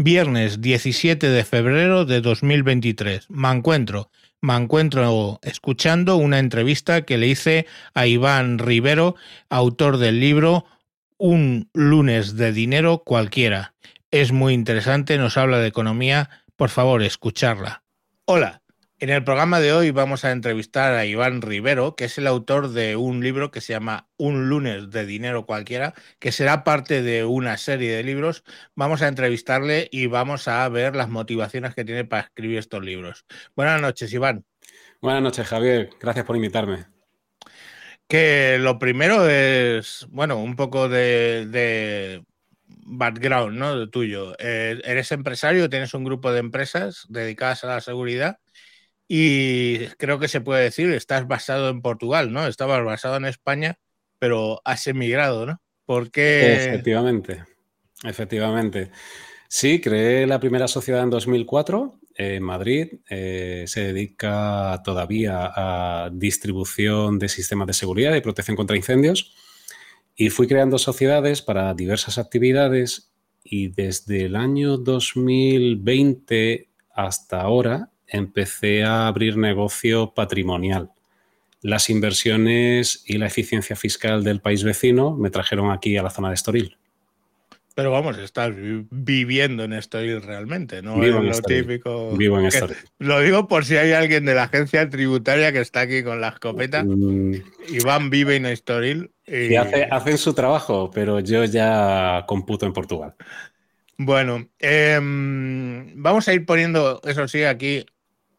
Viernes 17 de febrero de 2023. Me encuentro, me encuentro escuchando una entrevista que le hice a Iván Rivero, autor del libro Un lunes de dinero cualquiera. Es muy interesante, nos habla de economía. Por favor, escucharla. Hola, en el programa de hoy vamos a entrevistar a Iván Rivero, que es el autor de un libro que se llama Un lunes de dinero cualquiera, que será parte de una serie de libros. Vamos a entrevistarle y vamos a ver las motivaciones que tiene para escribir estos libros. Buenas noches, Iván. Buenas noches, Javier. Gracias por invitarme. Que lo primero es, bueno, un poco de, background, ¿no? De tuyo. Eh, eres empresario, tienes un grupo de empresas dedicadas a la seguridad y creo que se puede decir, estás basado en Portugal, ¿no? Estabas basado en España, pero has emigrado, ¿no? Porque... Efectivamente, efectivamente. Sí, creé la primera sociedad en 2004 en Madrid. Eh, se dedica todavía a distribución de sistemas de seguridad y protección contra incendios. Y fui creando sociedades para diversas actividades y desde el año 2020 hasta ahora empecé a abrir negocio patrimonial. Las inversiones y la eficiencia fiscal del país vecino me trajeron aquí a la zona de Estoril. Pero vamos, estás viviendo en Estoril realmente, ¿no? Vivo en lo típico. Vivo en Estoril. Lo digo por si hay alguien de la agencia tributaria que está aquí con la escopeta. Mm. Iván vive en Estoril. Y... hacen su trabajo, pero yo ya computo en Portugal. Bueno, em, vamos a ir poniendo, eso sí, aquí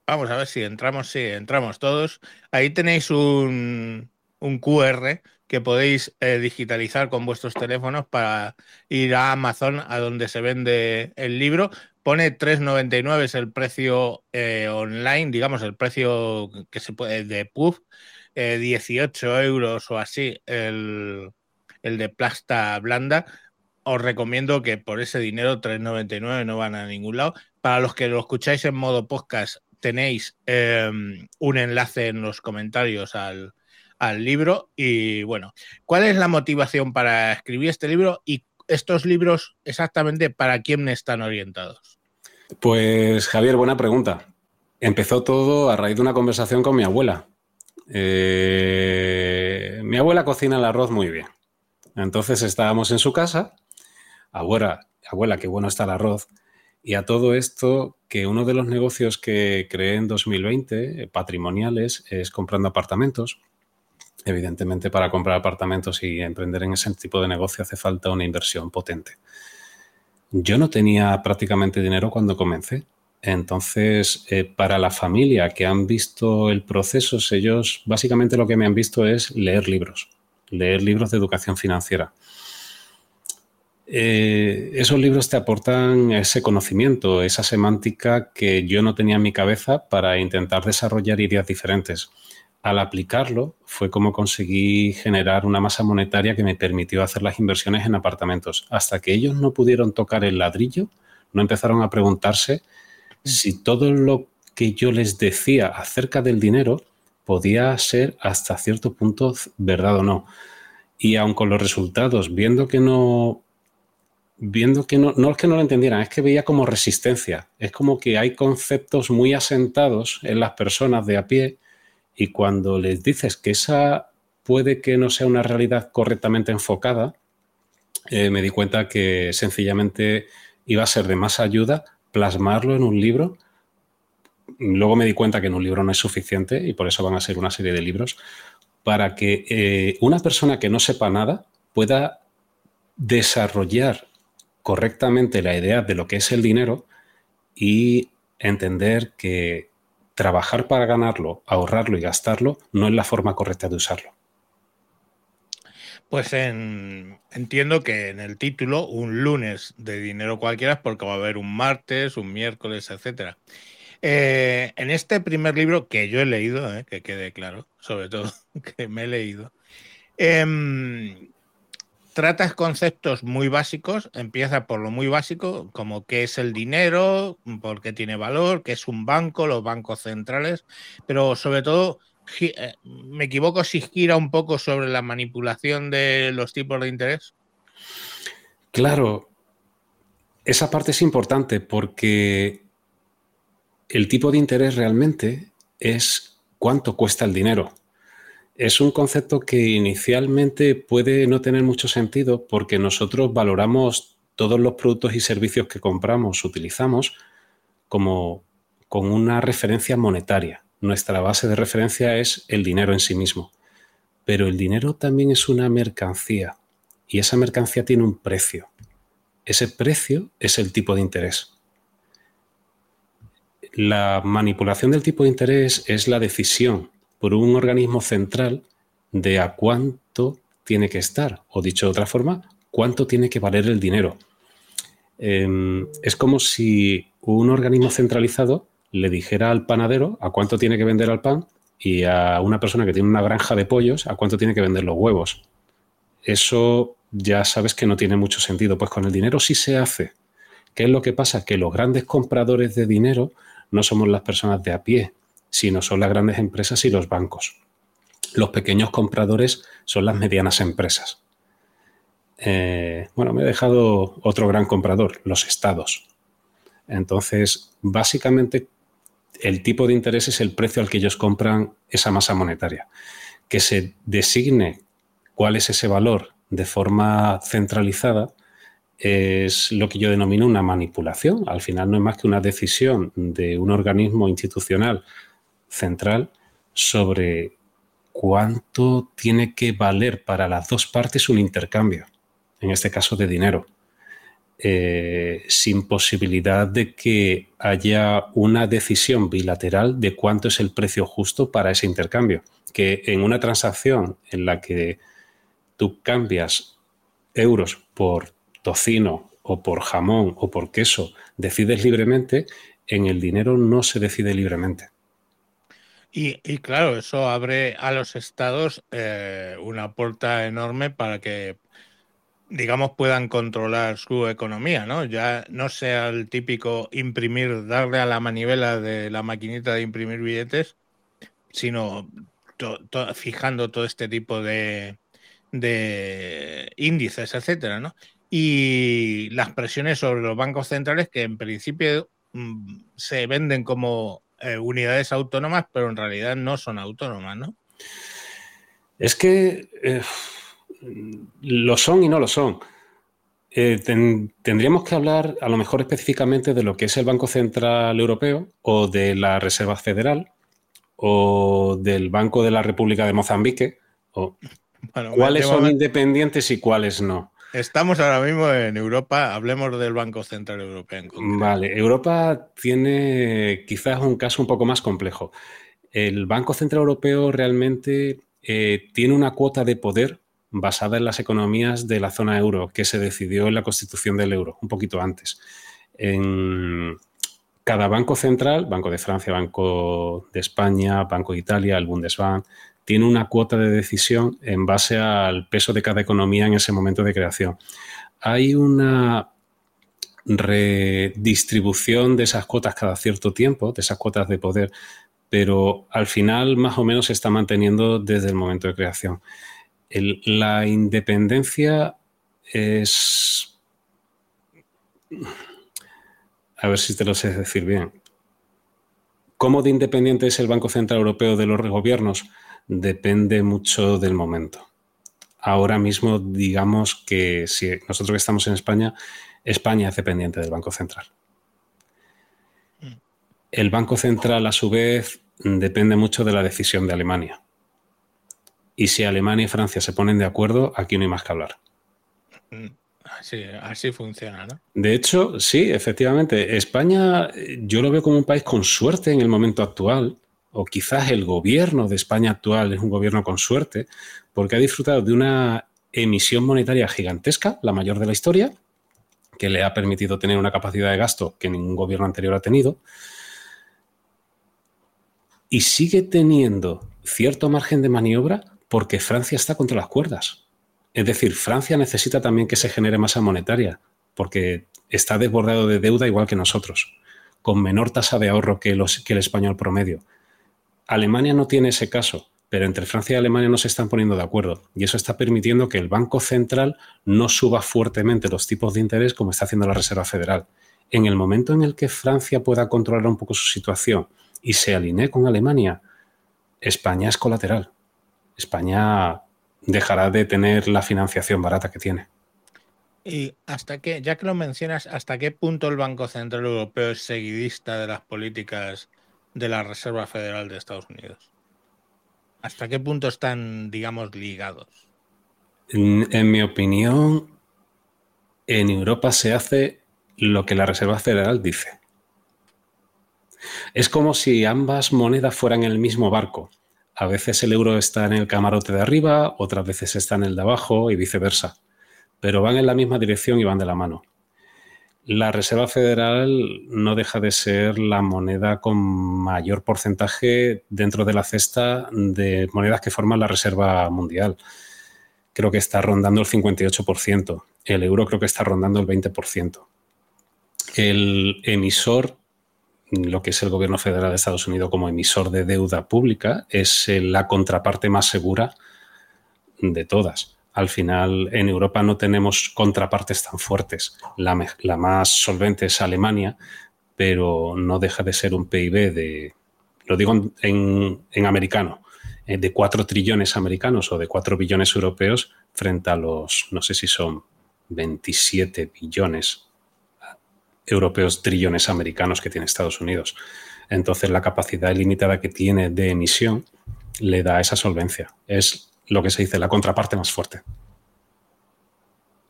Vamos a ver si entramos, sí, entramos todos. Ahí tenéis un, QR que podéis eh, digitalizar con vuestros teléfonos para ir a Amazon, a donde se vende el libro. Pone 3,99 es el precio eh, online, digamos, el precio que se puede de PUF, 18 eh, euros o así el, el de plasta blanda. Os recomiendo que por ese dinero, 3,99, no van a ningún lado. Para los que lo escucháis en modo podcast, tenéis em, un enlace en los comentarios al, libro. Y bueno, ¿cuál es la motivación para escribir este libro y estos libros exactamente para quién están orientados? Pues Javier, buena pregunta. Empezó todo a raíz de una conversación con mi abuela. Eh, mi abuela cocina el arroz muy bien. Entonces estábamos en su casa. Abuela, abuela, qué bueno está el arroz. Y a todo esto, que uno de los negocios que creé en 2020, eh, patrimoniales, es comprando apartamentos. Evidentemente, para comprar apartamentos y emprender en ese tipo de negocio hace falta una inversión potente. Yo no tenía prácticamente dinero cuando comencé. Entonces, eh, para la familia que han visto el proceso, ellos básicamente lo que me han visto es leer libros, leer libros de educación financiera. Eh, esos libros te aportan ese conocimiento, esa semántica que yo no tenía en mi cabeza para intentar desarrollar ideas diferentes. Al aplicarlo fue como conseguí generar una masa monetaria que me permitió hacer las inversiones en apartamentos. Hasta que ellos no pudieron tocar el ladrillo, no empezaron a preguntarse si todo lo que yo les decía acerca del dinero podía ser hasta cierto punto verdad o no. Y aun con los resultados, viendo que no viendo que no, no es que no lo entendieran, es que veía como resistencia. Es como que hay conceptos muy asentados en las personas de a pie y cuando les dices que esa puede que no sea una realidad correctamente enfocada, eh, me di cuenta que sencillamente iba a ser de más ayuda plasmarlo en un libro. Luego me di cuenta que en un libro no es suficiente y por eso van a ser una serie de libros para que eh, una persona que no sepa nada pueda desarrollar correctamente la idea de lo que es el dinero y entender que trabajar para ganarlo, ahorrarlo y gastarlo no es la forma correcta de usarlo. Pues entiendo que en el título, un lunes de dinero cualquiera, porque va a haber un martes, un miércoles, etc. Eh, en este primer libro que yo he leído, eh, que quede claro, sobre todo que me he leído, em, tratas conceptos muy básicos, empieza por lo muy básico, como qué es el dinero, por qué tiene valor, qué es un banco, los bancos centrales, pero sobre todo, eh, me equivoco si gira un poco sobre la manipulación de los tipos de interés. Claro, esa parte es importante porque el tipo de interés realmente es cuánto cuesta el dinero. Es un concepto que inicialmente puede no tener mucho sentido porque nosotros valoramos todos los productos y servicios que compramos, utilizamos como con una referencia monetaria. Nuestra base de referencia es el dinero en sí mismo. Pero el dinero también es una mercancía y esa mercancía tiene un precio. Ese precio es el tipo de interés. La manipulación del tipo de interés es la decisión por un organismo central de a cuánto tiene que estar, o dicho de otra forma, cuánto tiene que valer el dinero. Em, es como si un organismo centralizado le dijera al panadero a cuánto tiene que vender al pan y a una persona que tiene una granja de pollos a cuánto tiene que vender los huevos. Eso ya sabes que no tiene mucho sentido. Pues con el dinero sí se hace. ¿Qué es lo que pasa? Que los grandes compradores de dinero no somos las personas de a pie, sino son las grandes empresas y los bancos. Los pequeños compradores son las medianas empresas. Eh, bueno, me he dejado otro gran comprador, los estados. Entonces, básicamente, el tipo de interés es el precio al que ellos compran esa masa monetaria. Que se designe cuál es ese valor de forma centralizada es lo que yo denomino una manipulación. Al final no es más que una decisión de un organismo institucional central sobre cuánto tiene que valer para las dos partes un intercambio, en este caso de dinero, eh, sin posibilidad de que haya una decisión bilateral de cuánto es el precio justo para ese intercambio. Que en una transacción en la que tú cambias euros por tocino o por jamón o por queso, decides libremente, en el dinero no se decide libremente. Y, claro, eso abre a los estados eh, una puerta enorme para que, digamos, puedan controlar su economía, ¿no? Ya no sea el típico imprimir, darle a la manivela de la maquinita de imprimir billetes, sino fijando todo este tipo de, de índices, etcétera, ¿no? Y las presiones sobre los bancos centrales que en principio mm, se venden como eh, unidades autónomas, pero en realidad no son autónomas, ¿no? Es que eh, lo son y no lo son. Eh, tendríamos que hablar a lo mejor específicamente de lo que es el Banco Central Europeo o de la Reserva Federal o del Banco de la República de Mozambique o ¿Cuáles son independientes y cuáles no? Estamos ahora mismo en Europa, hablemos del Banco Central Europeo. vale, Europa tiene quizás un caso un poco más complejo. El Banco Central Europeo realmente eh, tiene una cuota de poder basada en las economías de la zona euro, que se decidió en la constitución del euro, un poquito antes. En cada banco central, Banco de Francia, Banco de España, Banco de Italia, el Bundesbank, tiene una cuota de decisión en base al peso de cada economía en ese momento de creación. Hay una redistribución de esas cuotas cada cierto tiempo, de esas cuotas de poder, pero al final más o menos se está manteniendo desde el momento de creación. la independencia es... A ver si te lo sé decir bien. ¿Cómo de independiente es el Banco Central Europeo de los gobiernos? Depende mucho del momento. Ahora mismo, digamos que si nosotros que estamos en España, España es dependiente del Banco Central. El Banco Central, a su vez, depende mucho de la decisión de Alemania. Y si Alemania y Francia se ponen de acuerdo, aquí no hay más que hablar. Así, así funciona, ¿no? De hecho, sí, efectivamente. España yo lo veo como un país con suerte en el momento actual, o quizás el gobierno de España actual es un gobierno con suerte, porque ha disfrutado de una emisión monetaria gigantesca, la mayor de la historia, que le ha permitido tener una capacidad de gasto que ningún gobierno anterior ha tenido, y sigue teniendo cierto margen de maniobra porque Francia está contra las cuerdas. Es decir, Francia necesita también que se genere masa monetaria, porque está desbordado de deuda igual que nosotros, con menor tasa de ahorro que, que el español promedio. Alemania no tiene ese caso, pero entre Francia y Alemania no se están poniendo de acuerdo y eso está permitiendo que el Banco Central no suba fuertemente los tipos de interés como está haciendo la Reserva Federal. En el momento en el que Francia pueda controlar un poco su situación y se alinee con Alemania, España es colateral. España dejará de tener la financiación barata que tiene. Y hasta qué, ya que lo mencionas, ¿hasta qué punto el Banco Central Europeo es seguidista de las políticas de la Reserva Federal de Estados Unidos? ¿Hasta qué punto están, digamos, ligados? En, mi opinión, en Europa se hace lo que la Reserva Federal dice. Es como si ambas monedas fueran el mismo barco. A veces el euro está en el camarote de arriba, otras veces está en el de abajo y viceversa. Pero van en la misma dirección y van de la mano. La Reserva Federal no deja de ser la moneda con mayor porcentaje dentro de la cesta de monedas que forman la Reserva Mundial. Creo que está rondando el 58%. El euro creo que está rondando el 20%. El emisor, lo que es el gobierno federal de Estados Unidos como emisor de deuda pública, es la contraparte más segura de todas al final en Europa no tenemos contrapartes tan fuertes. La, más solvente es Alemania, pero no deja de ser un PIB de, lo digo en, americano, eh, de 4 trillones americanos o de 4 billones europeos frente a los, no sé si son 27 billones europeos, trillones americanos que tiene Estados Unidos. Entonces la capacidad ilimitada que tiene de emisión le da esa solvencia. Es lo que se dice, la contraparte más fuerte.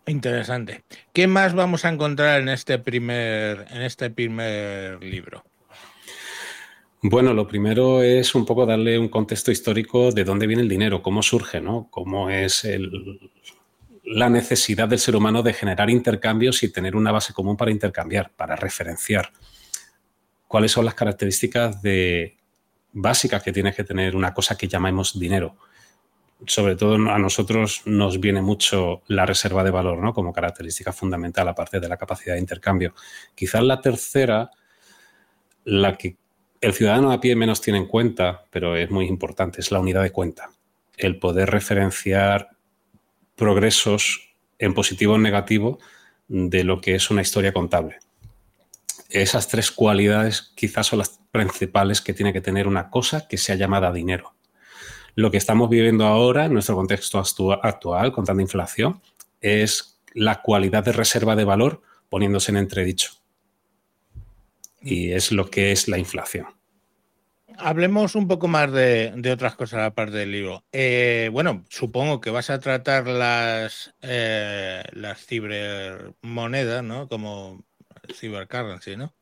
Interesante. ¿Qué más vamos a encontrar en este primer, en este primer libro? Bueno, lo primero es un poco darle un contexto histórico de dónde viene el dinero, cómo surge, ¿no? Cómo es la necesidad del ser humano de generar intercambios y tener una base común para intercambiar, para referenciar. ¿Cuáles son las características de, básicas que tiene que tener una cosa que llamamos dinero? Sobre todo a nosotros nos viene mucho la reserva de valor, ¿no? Como característica fundamental, aparte de la capacidad de intercambio. Quizás la tercera, la que el ciudadano a pie menos tiene en cuenta, pero es muy importante, es la unidad de cuenta. El poder referenciar progresos en positivo o en negativo de lo que es una historia contable. Esas tres cualidades quizás son las principales que tiene que tener una cosa que sea llamada dinero lo que estamos viviendo ahora, en nuestro contexto actual, con tanta inflación, es la cualidad de reserva de valor poniéndose en entredicho. Y es lo que es la inflación. Hablemos un poco más de, otras cosas aparte del libro. Eh, bueno, supongo que vas a tratar las, eh, las cibermonedas, ¿no? Como cybercurrency, ¿no?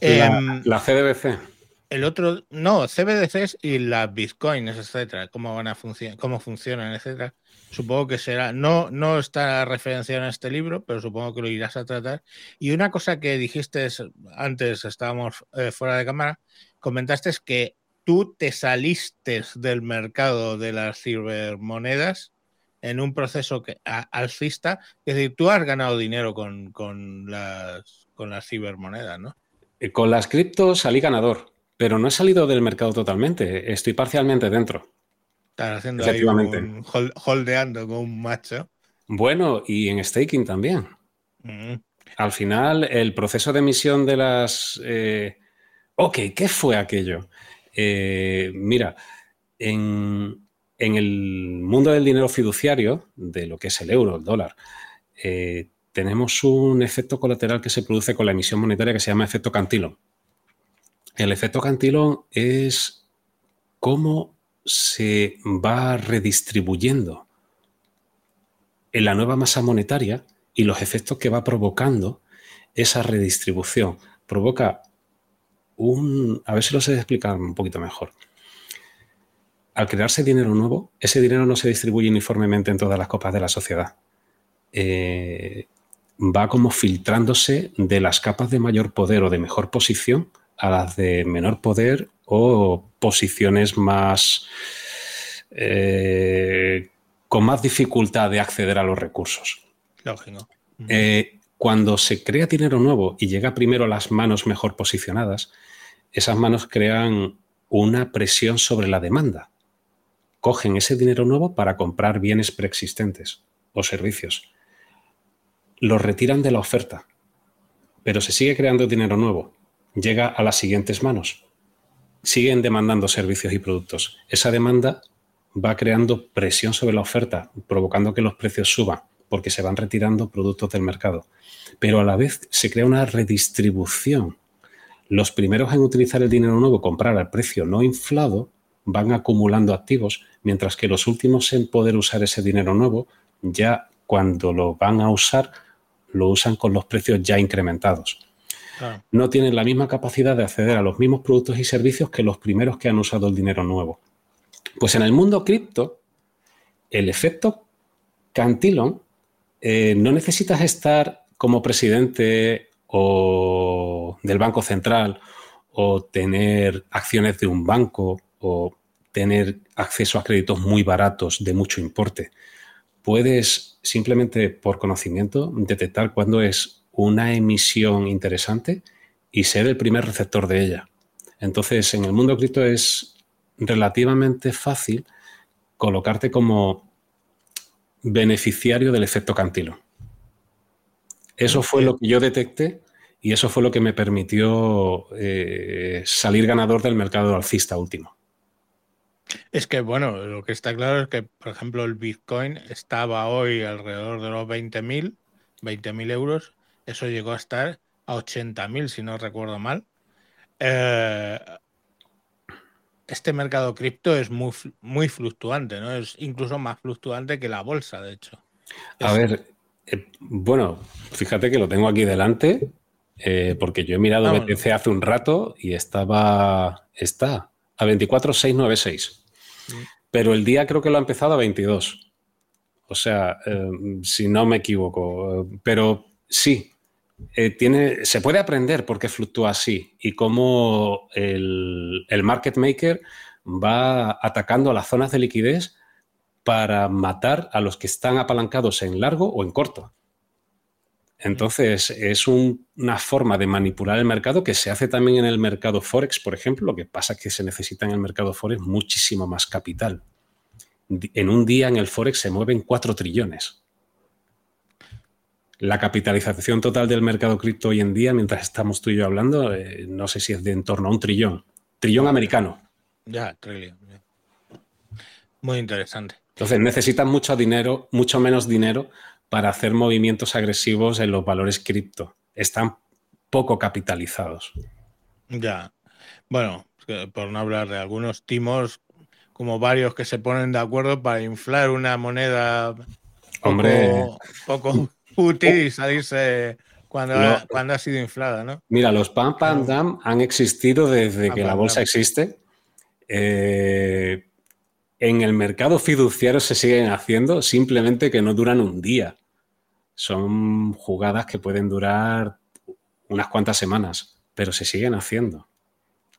La, em, la CDBC. El otro, no, CBDCs y las bitcoins, etcétera, cómo van a funcionar, cómo funcionan, etcétera. Supongo que será, no, no está referenciado en este libro, pero supongo que lo irás a tratar. Y una cosa que dijiste antes, estábamos eh, fuera de cámara, comentaste que tú te saliste del mercado de las cibermonedas en un proceso que, alcista, es decir, tú has ganado dinero con, con, las, con las cibermonedas, ¿no? Eh, con las criptos salí ganador pero no he salido del mercado totalmente, estoy parcialmente dentro. Estás haciendo ahí un holdeando con un macho. Bueno, y en staking también. Mm. Al final, el proceso de emisión de las... Eh, ok, ¿qué fue aquello? Eh, mira, en, el mundo del dinero fiduciario, de lo que es el euro, el dólar, eh, tenemos un efecto colateral que se produce con la emisión monetaria que se llama efecto Cantillon. El efecto Cantillon es cómo se va redistribuyendo en la nueva masa monetaria y los efectos que va provocando esa redistribución. Provoca un... A ver si lo sé explicar un poquito mejor. Al crearse dinero nuevo, ese dinero no se distribuye uniformemente en todas las copas de la sociedad. Eh, va como filtrándose de las capas de mayor poder o de mejor posición a las de menor poder o posiciones más eh, con más dificultad de acceder a los recursos. Lógico. Eh, cuando se crea dinero nuevo y llega primero a las manos mejor posicionadas, esas manos crean una presión sobre la demanda. cogen ese dinero nuevo para comprar bienes preexistentes o servicios. Los retiran de la oferta, pero se sigue creando dinero nuevo. Llega a las siguientes manos. Siguen demandando servicios y productos. Esa demanda va creando presión sobre la oferta, provocando que los precios suban, porque se van retirando productos del mercado. Pero a la vez se crea una redistribución. Los primeros en utilizar el dinero nuevo, comprar al precio no inflado, van acumulando activos, mientras que los últimos en poder usar ese dinero nuevo, ya cuando lo van a usar, lo usan con los precios ya incrementados. No tienen la misma capacidad de acceder a los mismos productos y servicios que los primeros que han usado el dinero nuevo. Pues en el mundo cripto, el efecto Cantillon eh, no necesitas estar como presidente o del Banco Central o tener acciones de un banco o tener acceso a créditos muy baratos de mucho importe. Puedes simplemente por conocimiento detectar cuándo es una emisión interesante y ser el primer receptor de ella. Entonces, en el mundo cripto es relativamente fácil colocarte como beneficiario del efecto Cantilo. Eso fue lo que yo detecté y eso fue lo que me permitió eh, salir ganador del mercado alcista último. Es que, bueno, lo que está claro es que, por ejemplo, el Bitcoin estaba hoy alrededor de los 20.000, 20.000 euros. Eso llegó a estar a 80.000, si no recuerdo mal. Eh, este mercado cripto es muy, muy fluctuante, ¿no? Es incluso más fluctuante que la bolsa, de hecho. A ver, eh, bueno, fíjate que lo tengo aquí delante, eh, porque yo he mirado BTC hace un rato y estaba, está a 24,696. Mm. Pero el día creo que lo ha empezado a 22. O sea, eh, si no me equivoco. Pero sí, tiene, se puede aprender por qué fluctúa así y cómo el, el, market maker va atacando a las zonas de liquidez para matar a los que están apalancados en largo o en corto. Entonces, es una forma de manipular el mercado que se hace también en el mercado Forex, por ejemplo. Lo que pasa es que se necesita en el mercado Forex muchísimo más capital. En un día en el Forex se mueven 4 trillones. La capitalización total del mercado cripto hoy en día, mientras estamos tú y yo hablando, eh, no sé si es de en torno a un trillón. Trillón americano. Ya, trillón. Muy interesante. Entonces necesitan mucho dinero, mucho menos dinero para hacer movimientos agresivos en los valores cripto. Están poco capitalizados. Ya. Bueno, por no hablar de algunos timos, como varios que se ponen de acuerdo para inflar una moneda Hombre. poco y salirse cuando, ha, cuando ha sido inflada, ¿no? Mira, los Pam Pam Dam han existido desde que la bolsa existe. Eh, en el mercado fiduciario se siguen haciendo, simplemente que no duran un día. Son jugadas que pueden durar unas cuantas semanas, pero se siguen haciendo.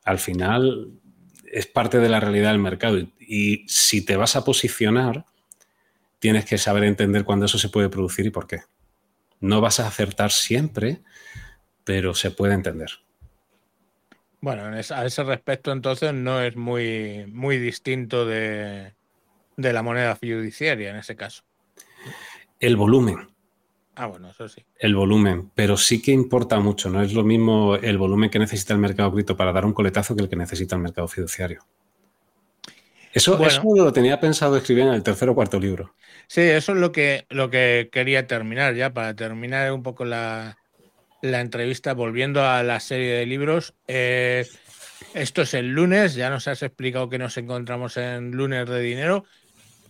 Al final es parte de la realidad del mercado y, si te vas a posicionar, tienes que saber entender cuándo eso se puede producir y por qué. No vas a acertar siempre, pero se puede entender. Bueno, a ese respecto entonces no es muy, muy distinto de, la moneda fiduciaria en ese caso. El volumen. Ah, bueno, eso sí. El volumen, pero sí que importa mucho. No es lo mismo el volumen que necesita el mercado cripto para dar un coletazo que el que necesita el mercado fiduciario. Eso, eso lo tenía pensado escribir en el tercer o cuarto libro. Sí, eso es lo que, lo que quería terminar ya, para terminar un poco la, la entrevista, volviendo a la serie de libros. Eh, esto es el lunes, ya nos has explicado que nos encontramos en lunes de dinero.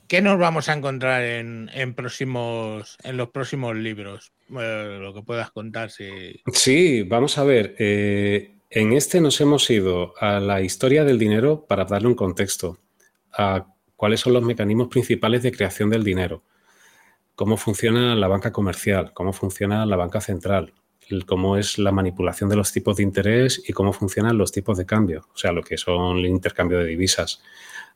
¿Qué nos vamos a encontrar en, próximos, en los próximos libros? lo que puedas contar. Si... Sí, vamos a ver. Eh, en este nos hemos ido a la historia del dinero para darle un contexto, a cuáles son los mecanismos principales de creación del dinero, cómo funciona la banca comercial, cómo funciona la banca central, cómo es la manipulación de los tipos de interés y cómo funcionan los tipos de cambio, o sea, lo que son el intercambio de divisas.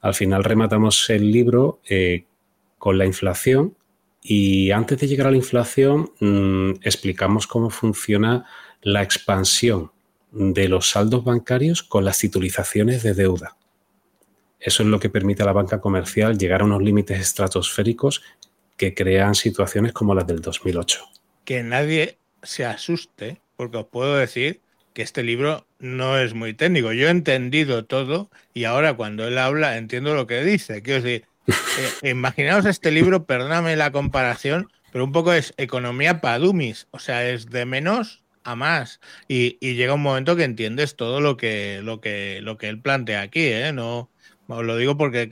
Al final rematamos el libro eh, con la inflación y antes de llegar a la inflación mm, explicamos cómo funciona la expansión de los saldos bancarios con las titulizaciones de deuda. Eso es lo que permite a la banca comercial llegar a unos límites estratosféricos que crean situaciones como las del 2008. Que nadie se asuste, porque os puedo decir que este libro no es muy técnico. Yo he entendido todo y ahora cuando él habla entiendo lo que dice. Quiero decir, eh, imaginaos este libro, perdóname la comparación, pero un poco es economía para dummies, o sea, es de menos a más y, llega un momento que entiendes todo lo que lo que lo que él plantea aquí, ¿eh? No os lo digo porque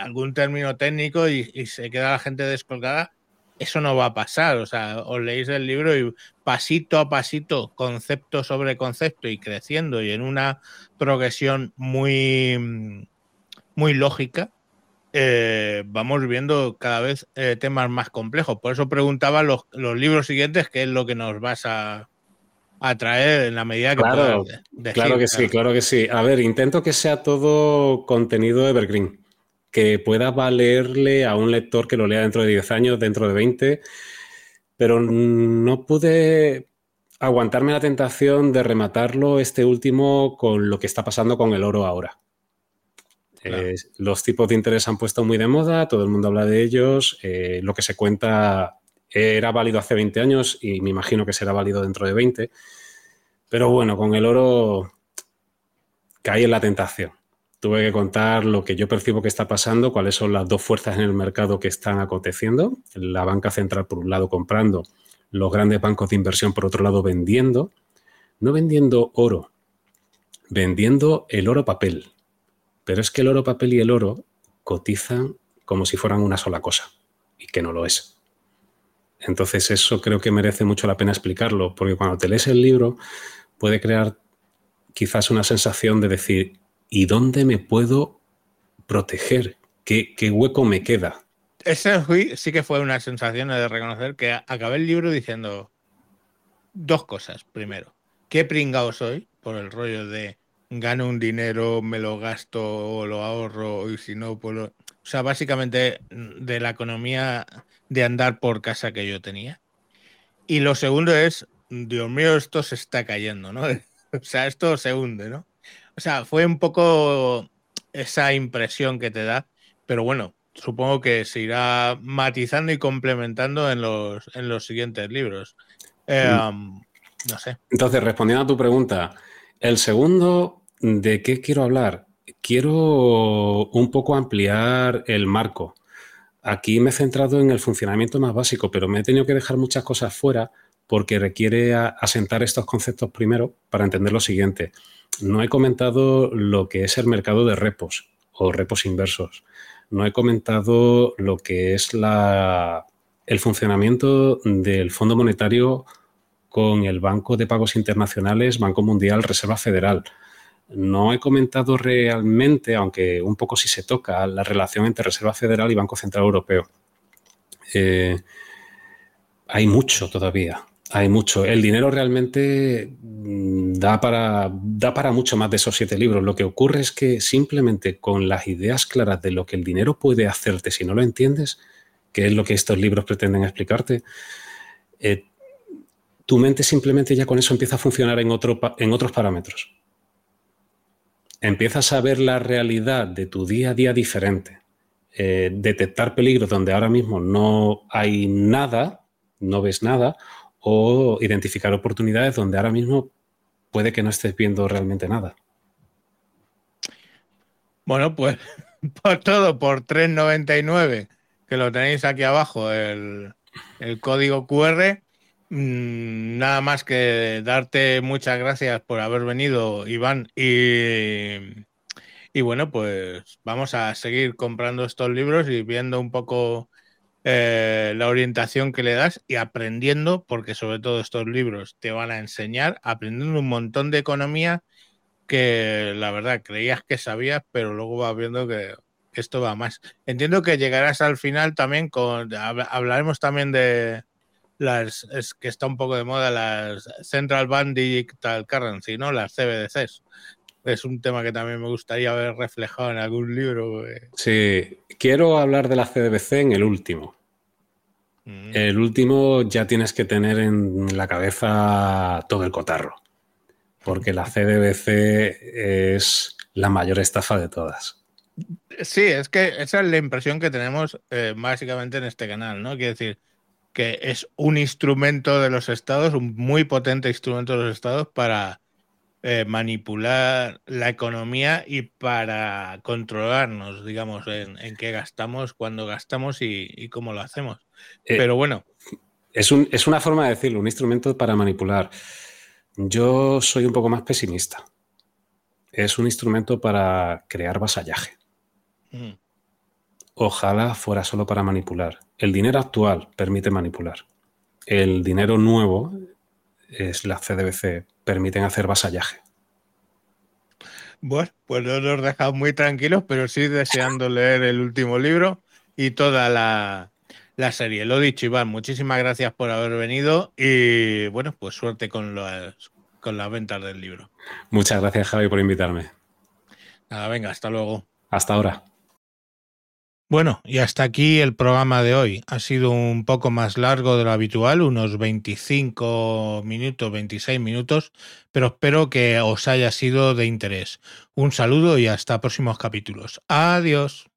algún término técnico y, se queda la gente descolgada eso no va a pasar. O sea, os leéis el libro y pasito a pasito, concepto sobre concepto y creciendo y en una progresión muy, muy lógica, eh, vamos viendo cada vez eh, temas más complejos. Por eso preguntaba los, los, libros siguientes, qué es lo que nos vas a, traer en la medida que claro, Claro que sí, claro que sí. A ver, intento que sea todo contenido evergreen que pueda valerle a un lector que lo lea dentro de 10 años, dentro de 20, pero no pude aguantarme la tentación de rematarlo este último con lo que está pasando con el oro ahora. Eh, los tipos de interés han puesto muy de moda, todo el mundo habla de ellos, eh, lo que se cuenta era válido hace 20 años y me imagino que será válido dentro de 20, pero bueno, con el oro caí en la tentación tuve que contar lo que yo percibo que está pasando, cuáles son las dos fuerzas en el mercado que están aconteciendo. La banca central, por un lado, comprando, los grandes bancos de inversión, por otro lado, vendiendo. No vendiendo oro, vendiendo el oro papel. Pero es que el oro papel y el oro cotizan como si fueran una sola cosa, y que no lo es. Entonces eso creo que merece mucho la pena explicarlo, porque cuando te lees el libro puede crear quizás una sensación de decir, ¿y dónde me puedo proteger? ¿Qué, hueco me queda? Ese sí que fue una sensación de reconocer que acabé el libro diciendo dos cosas. Primero, qué pringao soy por el rollo de gano un dinero, me lo gasto o lo ahorro y si no, pues O sea, básicamente de la economía de andar por casa que yo tenía. Y lo segundo es, Dios mío, esto se está cayendo, ¿no? O sea, esto se hunde, ¿no? O sea, fue un poco esa impresión que te da, pero bueno, supongo que se irá matizando y complementando en los, en los siguientes libros. Eh, mm. um, no sé. Entonces, respondiendo a tu pregunta, el segundo, ¿de qué quiero hablar? Quiero un poco ampliar el marco. Aquí me he centrado en el funcionamiento más básico, pero me he tenido que dejar muchas cosas fuera porque requiere asentar estos conceptos primero para entender lo siguiente no he comentado lo que es el mercado de repos o repos inversos. No he comentado lo que es el funcionamiento del Fondo Monetario con el Banco de Pagos Internacionales, Banco Mundial, Reserva Federal. No he comentado realmente, aunque un poco sí se toca, la relación entre Reserva Federal y Banco Central Europeo. Eh, hay mucho todavía hay mucho. El dinero realmente mm, da para, mucho más de esos siete libros. Lo que ocurre es que simplemente con las ideas claras de lo que el dinero puede hacerte si no lo entiendes, que es lo que estos libros pretenden explicarte, eh, tu mente simplemente ya con eso empieza a funcionar en otros parámetros. Empiezas a ver la realidad de tu día a día diferente. Eh, detectar peligros donde ahora mismo no hay nada, no ves nada, o identificar oportunidades donde ahora mismo puede que no estés viendo realmente nada. Bueno, pues por todo, por 3.99, que lo tenéis aquí abajo, el, código QR. Mm, nada más que darte muchas gracias por haber venido, Iván. Y, y bueno, pues vamos a seguir comprando estos libros y viendo un poco eh, la orientación que le das y aprendiendo, porque sobre todo estos libros te van a enseñar, aprendiendo un montón de economía que la verdad creías que sabías, pero luego vas viendo que esto va más. Entiendo que llegarás al final también con, hablaremos también de las, es que está un poco de moda las Central Bank Digital Currency, ¿no? Las CBDCs. Es un tema que también me gustaría ver reflejado en algún libro. Sí, quiero hablar de la CBDC en el último. Mm. El último ya tienes que tener en la cabeza todo el cotarro, porque la CDBC es la mayor estafa de todas. Sí, es que esa es la impresión que tenemos eh, básicamente en este canal, ¿no? Quiere decir que es un instrumento de los estados, un muy potente instrumento de los estados para eh, manipular la economía y para controlarnos, digamos, en, qué gastamos, cuándo gastamos y, cómo lo hacemos. Eh, Pero bueno. Es, un, es una forma de decirlo, un instrumento para manipular. Yo soy un poco más pesimista. Es un instrumento para crear vasallaje. Mm. Ojalá fuera solo para manipular. El dinero actual permite manipular. El dinero nuevo es la CDBC, permiten hacer vasallaje. Bueno, pues no nos dejamos muy tranquilos, pero sí deseando leer el último libro y toda la, la serie. Lo dicho, Iván, muchísimas gracias por haber venido y bueno, pues suerte con las, con las ventas del libro. Muchas gracias, Javi, por invitarme. Nada, venga, hasta luego. Hasta ahora. Bueno, y hasta aquí el programa de hoy. Ha sido un poco más largo de lo habitual, unos 25 minutos, 26 minutos, pero espero que os haya sido de interés. Un saludo y hasta próximos capítulos. Adiós.